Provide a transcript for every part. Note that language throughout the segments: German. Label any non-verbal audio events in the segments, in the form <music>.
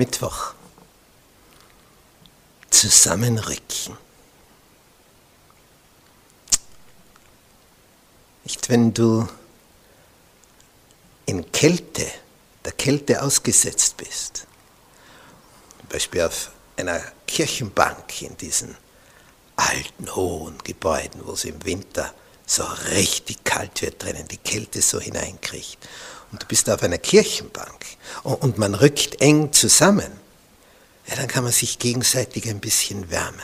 Mittwoch. Zusammenrücken. Nicht, wenn du in Kälte, der Kälte ausgesetzt bist, zum Beispiel auf einer Kirchenbank in diesen alten, hohen Gebäuden, wo es im Winter so richtig kalt wird drinnen, die Kälte so hineinkriegt. Und du bist auf einer Kirchenbank und man rückt eng zusammen, ja, dann kann man sich gegenseitig ein bisschen wärmen.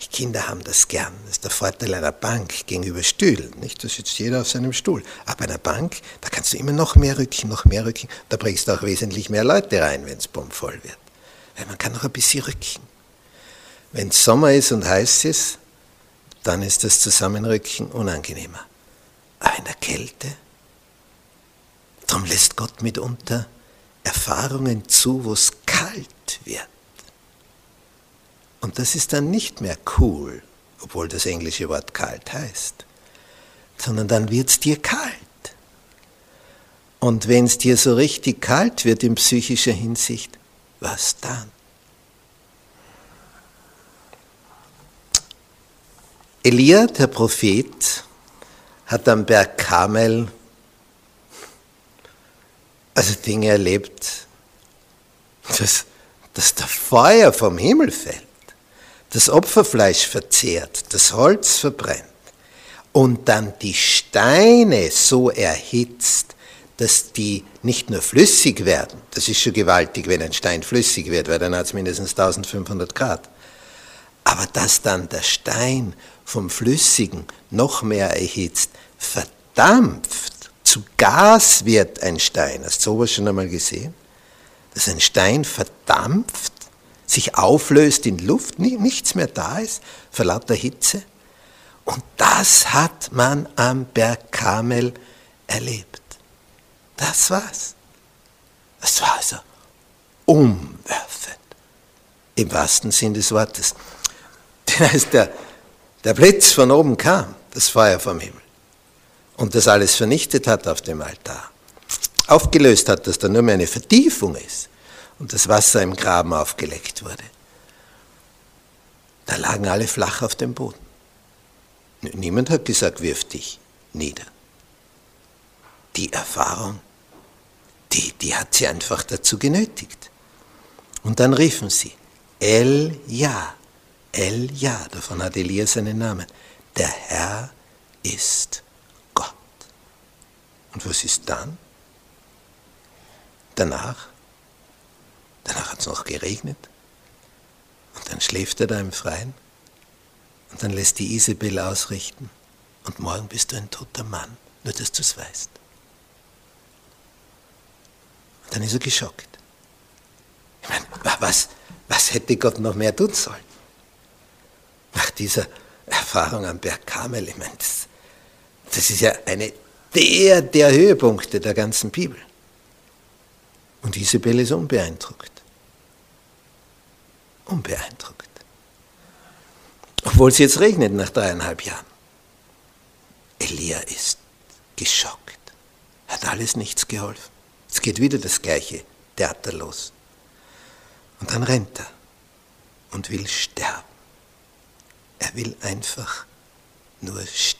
Die Kinder haben das gern. Das ist der Vorteil einer Bank gegenüber Stühlen. Nicht? Da sitzt jeder auf seinem Stuhl. Aber bei einer Bank, da kannst du immer noch mehr rücken, noch mehr rücken. Da bringst du auch wesentlich mehr Leute rein, wenn es bummvoll wird. Weil man kann noch ein bisschen rücken. Wenn es Sommer ist und heiß ist, dann ist das Zusammenrücken unangenehmer. Aber in der Kälte, Gott mitunter Erfahrungen zu, wo es kalt wird. Und das ist dann nicht mehr cool, obwohl das englische Wort kalt heißt, sondern dann wird es dir kalt. Und wenn es dir so richtig kalt wird in psychischer Hinsicht, was dann? Elia, der Prophet, hat am Berg Karmel also Dinge erlebt, dass, dass der Feuer vom Himmel fällt das Opferfleisch verzehrt, das Holz verbrennt und dann die Steine so erhitzt, dass die nicht nur flüssig werden, das ist schon gewaltig, wenn ein Stein flüssig wird, weil dann hat es mindestens 1500 Grad, aber dass dann der Stein vom Flüssigen noch mehr erhitzt, verdampft, zu Gas wird ein Stein. Hast du sowas schon einmal gesehen? Dass ein Stein verdampft sich auflöst in Luft, nichts mehr da ist, vor lauter Hitze. Und das hat man am Berg Karmel erlebt. Das war's. Das war also umwerfend. Im wahrsten Sinn des Wortes. <laughs> Denn als der, der Blitz von oben kam, das Feuer vom Himmel, und das alles vernichtet hat auf dem Altar, aufgelöst hat, dass da nur mehr eine Vertiefung ist, und das Wasser im Graben aufgeleckt wurde. Da lagen alle flach auf dem Boden. Niemand hat gesagt, wirf dich nieder. Die Erfahrung, die, die hat sie einfach dazu genötigt. Und dann riefen sie, El Ja, El Ja, davon hat Elia seinen Namen. Der Herr ist. Und was ist dann? Danach Danach hat es noch geregnet. Und dann schläft er da im Freien. Und dann lässt die Isabel ausrichten. Und morgen bist du ein toter Mann, nur dass du es weißt. Und dann ist er geschockt. Ich meine, was, was hätte Gott noch mehr tun sollen? Nach dieser Erfahrung am Berg Karmel, ich meine, das, das ist ja eine der, der Höhepunkte der ganzen Bibel. Und Isabel ist unbeeindruckt unbeeindruckt. Obwohl es jetzt regnet nach dreieinhalb Jahren. Elia ist geschockt. Hat alles nichts geholfen. Es geht wieder das gleiche Theater los. Und dann rennt er und will sterben. Er will einfach nur sterben.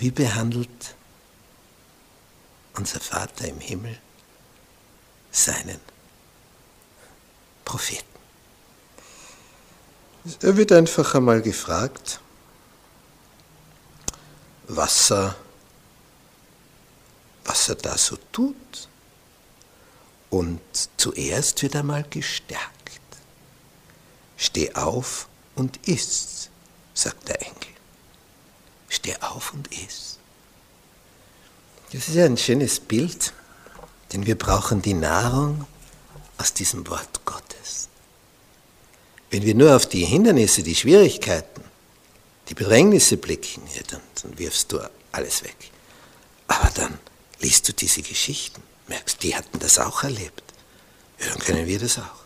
Wie behandelt unser Vater im Himmel seinen Propheten. Er wird einfach einmal gefragt, was er, was er da so tut. Und zuerst wird er mal gestärkt. Steh auf und iss, sagt der Engel. Steh auf und iss. Das ist ja ein schönes Bild, denn wir brauchen die Nahrung aus diesem Wort Gottes. Wenn wir nur auf die Hindernisse, die Schwierigkeiten, die Bedrängnisse blicken, ja, dann, dann wirfst du alles weg. Aber dann liest du diese Geschichten, merkst, die hatten das auch erlebt. Ja, dann können wir das auch.